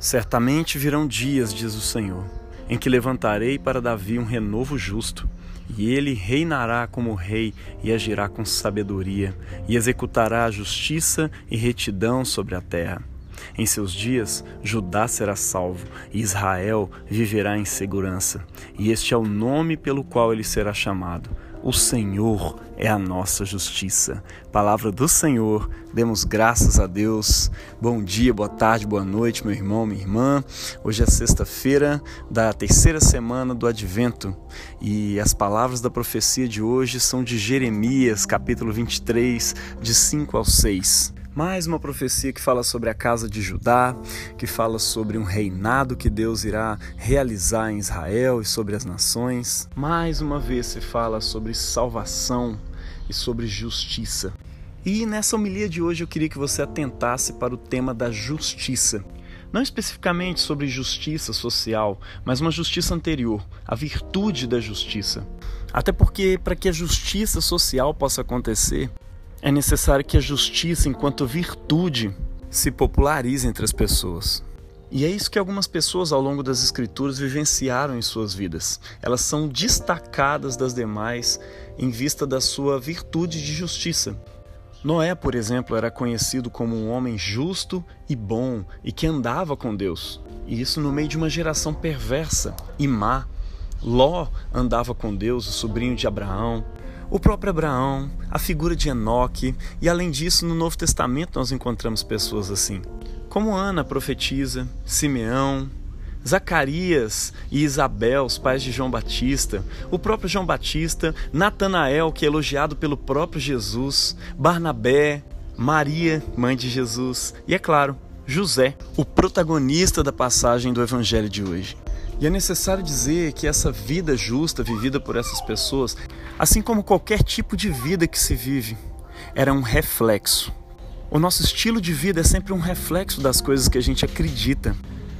Certamente virão dias, diz o Senhor, em que levantarei para Davi um renovo justo, e ele reinará como rei e agirá com sabedoria, e executará justiça e retidão sobre a terra. Em seus dias, Judá será salvo e Israel viverá em segurança, e este é o nome pelo qual ele será chamado o Senhor é a nossa justiça. Palavra do Senhor, demos graças a Deus. Bom dia, boa tarde, boa noite, meu irmão, minha irmã. Hoje é sexta-feira da terceira semana do Advento e as palavras da profecia de hoje são de Jeremias, capítulo 23, de 5 ao 6. Mais uma profecia que fala sobre a casa de Judá, que fala sobre um reinado que Deus irá realizar em Israel e sobre as nações. Mais uma vez se fala sobre salvação e sobre justiça. E nessa homilia de hoje eu queria que você atentasse para o tema da justiça. Não especificamente sobre justiça social, mas uma justiça anterior, a virtude da justiça. Até porque, para que a justiça social possa acontecer, é necessário que a justiça, enquanto virtude, se popularize entre as pessoas. E é isso que algumas pessoas ao longo das Escrituras vivenciaram em suas vidas. Elas são destacadas das demais em vista da sua virtude de justiça. Noé, por exemplo, era conhecido como um homem justo e bom e que andava com Deus. E isso no meio de uma geração perversa e má. Ló andava com Deus, o sobrinho de Abraão. O próprio Abraão, a figura de Enoque, e além disso, no Novo Testamento nós encontramos pessoas assim, como Ana, profetisa, Simeão, Zacarias e Isabel, os pais de João Batista, o próprio João Batista, Natanael, que é elogiado pelo próprio Jesus, Barnabé, Maria, mãe de Jesus, e é claro, José, o protagonista da passagem do evangelho de hoje. E é necessário dizer que essa vida justa vivida por essas pessoas, assim como qualquer tipo de vida que se vive, era um reflexo. O nosso estilo de vida é sempre um reflexo das coisas que a gente acredita.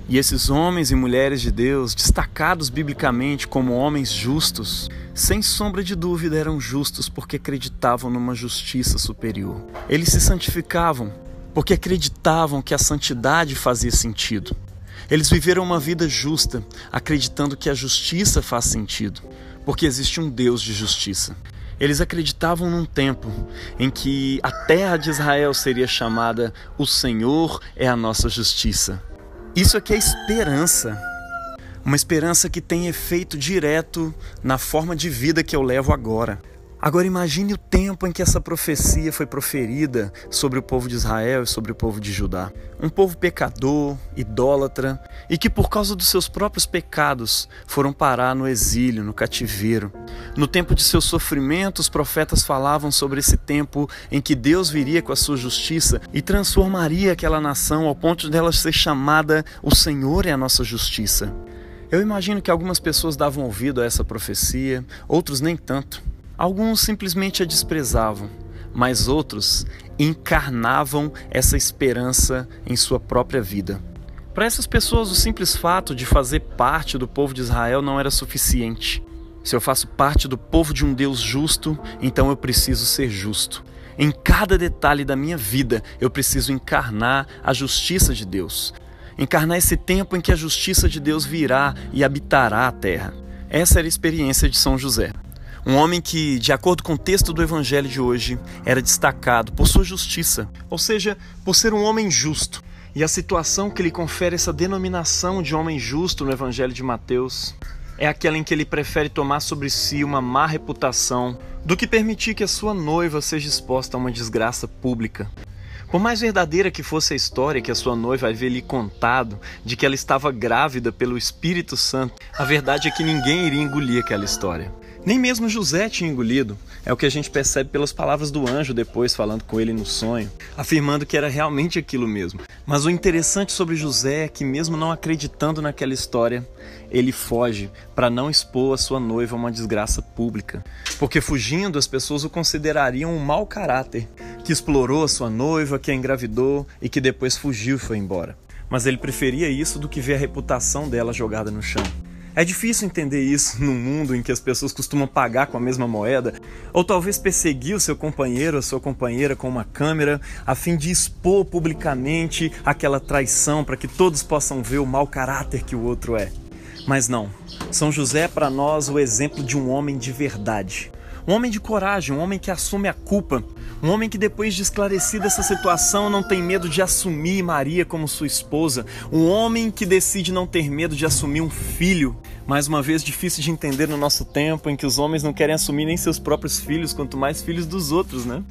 E esses homens e mulheres de Deus, destacados biblicamente como homens justos, sem sombra de dúvida eram justos porque acreditavam numa justiça superior. Eles se santificavam porque acreditavam que a santidade fazia sentido. Eles viveram uma vida justa, acreditando que a justiça faz sentido, porque existe um Deus de justiça. Eles acreditavam num tempo em que a terra de Israel seria chamada O Senhor é a nossa justiça. Isso aqui é esperança. Uma esperança que tem efeito direto na forma de vida que eu levo agora. Agora imagine o tempo em que essa profecia foi proferida sobre o povo de Israel e sobre o povo de Judá. Um povo pecador, idólatra, e que por causa dos seus próprios pecados foram parar no exílio, no cativeiro. No tempo de seu sofrimento, os profetas falavam sobre esse tempo em que Deus viria com a sua justiça e transformaria aquela nação ao ponto dela ser chamada O Senhor é a nossa justiça. Eu imagino que algumas pessoas davam ouvido a essa profecia, outros nem tanto. Alguns simplesmente a desprezavam, mas outros encarnavam essa esperança em sua própria vida. Para essas pessoas, o simples fato de fazer parte do povo de Israel não era suficiente. Se eu faço parte do povo de um Deus justo, então eu preciso ser justo. Em cada detalhe da minha vida, eu preciso encarnar a justiça de Deus. Encarnar esse tempo em que a justiça de Deus virá e habitará a terra. Essa era a experiência de São José. Um homem que, de acordo com o texto do evangelho de hoje, era destacado por sua justiça, ou seja, por ser um homem justo. E a situação que lhe confere essa denominação de homem justo no evangelho de Mateus é aquela em que ele prefere tomar sobre si uma má reputação do que permitir que a sua noiva seja exposta a uma desgraça pública. Por mais verdadeira que fosse a história que a sua noiva havia lhe contado de que ela estava grávida pelo Espírito Santo, a verdade é que ninguém iria engolir aquela história. Nem mesmo José tinha engolido. É o que a gente percebe pelas palavras do anjo depois falando com ele no sonho, afirmando que era realmente aquilo mesmo. Mas o interessante sobre José é que, mesmo não acreditando naquela história, ele foge para não expor a sua noiva a uma desgraça pública. Porque fugindo, as pessoas o considerariam um mau caráter, que explorou a sua noiva, que a engravidou e que depois fugiu e foi embora. Mas ele preferia isso do que ver a reputação dela jogada no chão. É difícil entender isso num mundo em que as pessoas costumam pagar com a mesma moeda, ou talvez perseguir o seu companheiro ou sua companheira com uma câmera a fim de expor publicamente aquela traição para que todos possam ver o mau caráter que o outro é. Mas não, São José é para nós o exemplo de um homem de verdade. Um homem de coragem, um homem que assume a culpa, um homem que, depois de esclarecida essa situação, não tem medo de assumir Maria como sua esposa. Um homem que decide não ter medo de assumir um filho. Mais uma vez, difícil de entender no nosso tempo em que os homens não querem assumir nem seus próprios filhos, quanto mais filhos dos outros, né?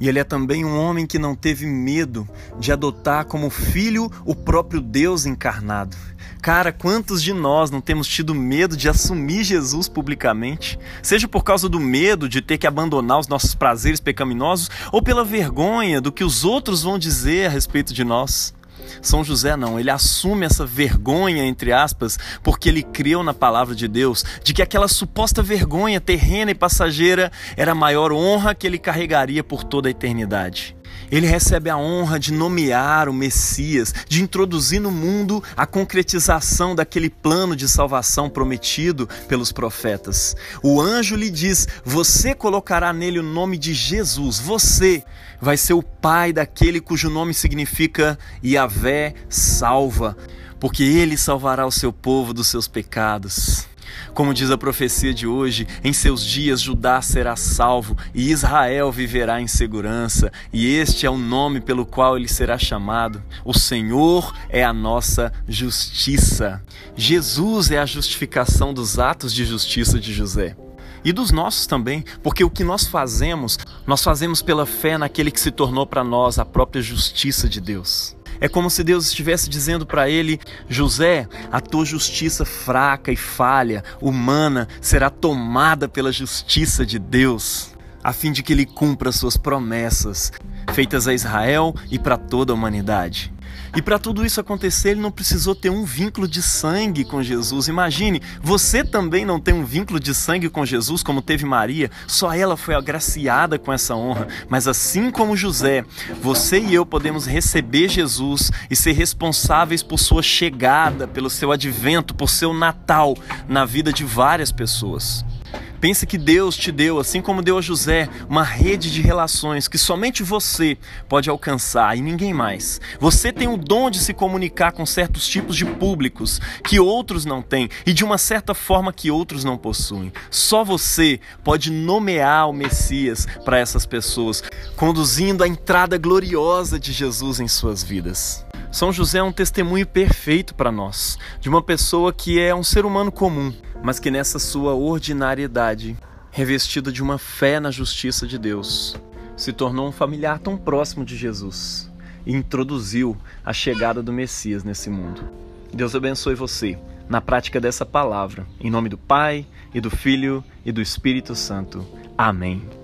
E ele é também um homem que não teve medo de adotar como filho o próprio Deus encarnado. Cara, quantos de nós não temos tido medo de assumir Jesus publicamente? Seja por causa do medo de ter que abandonar os nossos prazeres pecaminosos ou pela vergonha do que os outros vão dizer a respeito de nós. São José não, ele assume essa vergonha, entre aspas, porque ele creu na palavra de Deus, de que aquela suposta vergonha terrena e passageira era a maior honra que ele carregaria por toda a eternidade. Ele recebe a honra de nomear o Messias, de introduzir no mundo a concretização daquele plano de salvação prometido pelos profetas. O anjo lhe diz: Você colocará nele o nome de Jesus. Você vai ser o pai daquele cujo nome significa Yahvé salva, porque ele salvará o seu povo dos seus pecados. Como diz a profecia de hoje, em seus dias Judá será salvo e Israel viverá em segurança, e este é o nome pelo qual ele será chamado. O Senhor é a nossa justiça. Jesus é a justificação dos atos de justiça de José e dos nossos também, porque o que nós fazemos, nós fazemos pela fé naquele que se tornou para nós a própria justiça de Deus. É como se Deus estivesse dizendo para ele: José, a tua justiça fraca e falha, humana, será tomada pela justiça de Deus, a fim de que ele cumpra suas promessas feitas a Israel e para toda a humanidade. E para tudo isso acontecer, ele não precisou ter um vínculo de sangue com Jesus. Imagine, você também não tem um vínculo de sangue com Jesus como teve Maria, só ela foi agraciada com essa honra. Mas assim como José, você e eu podemos receber Jesus e ser responsáveis por sua chegada, pelo seu advento, por seu Natal na vida de várias pessoas. Pense que Deus te deu, assim como deu a José, uma rede de relações que somente você pode alcançar e ninguém mais. Você tem o dom de se comunicar com certos tipos de públicos que outros não têm e de uma certa forma que outros não possuem. Só você pode nomear o Messias para essas pessoas, conduzindo a entrada gloriosa de Jesus em suas vidas. São José é um testemunho perfeito para nós, de uma pessoa que é um ser humano comum, mas que nessa sua ordinariedade, revestida de uma fé na justiça de Deus, se tornou um familiar tão próximo de Jesus e introduziu a chegada do Messias nesse mundo. Deus abençoe você na prática dessa palavra, em nome do Pai e do Filho e do Espírito Santo. Amém.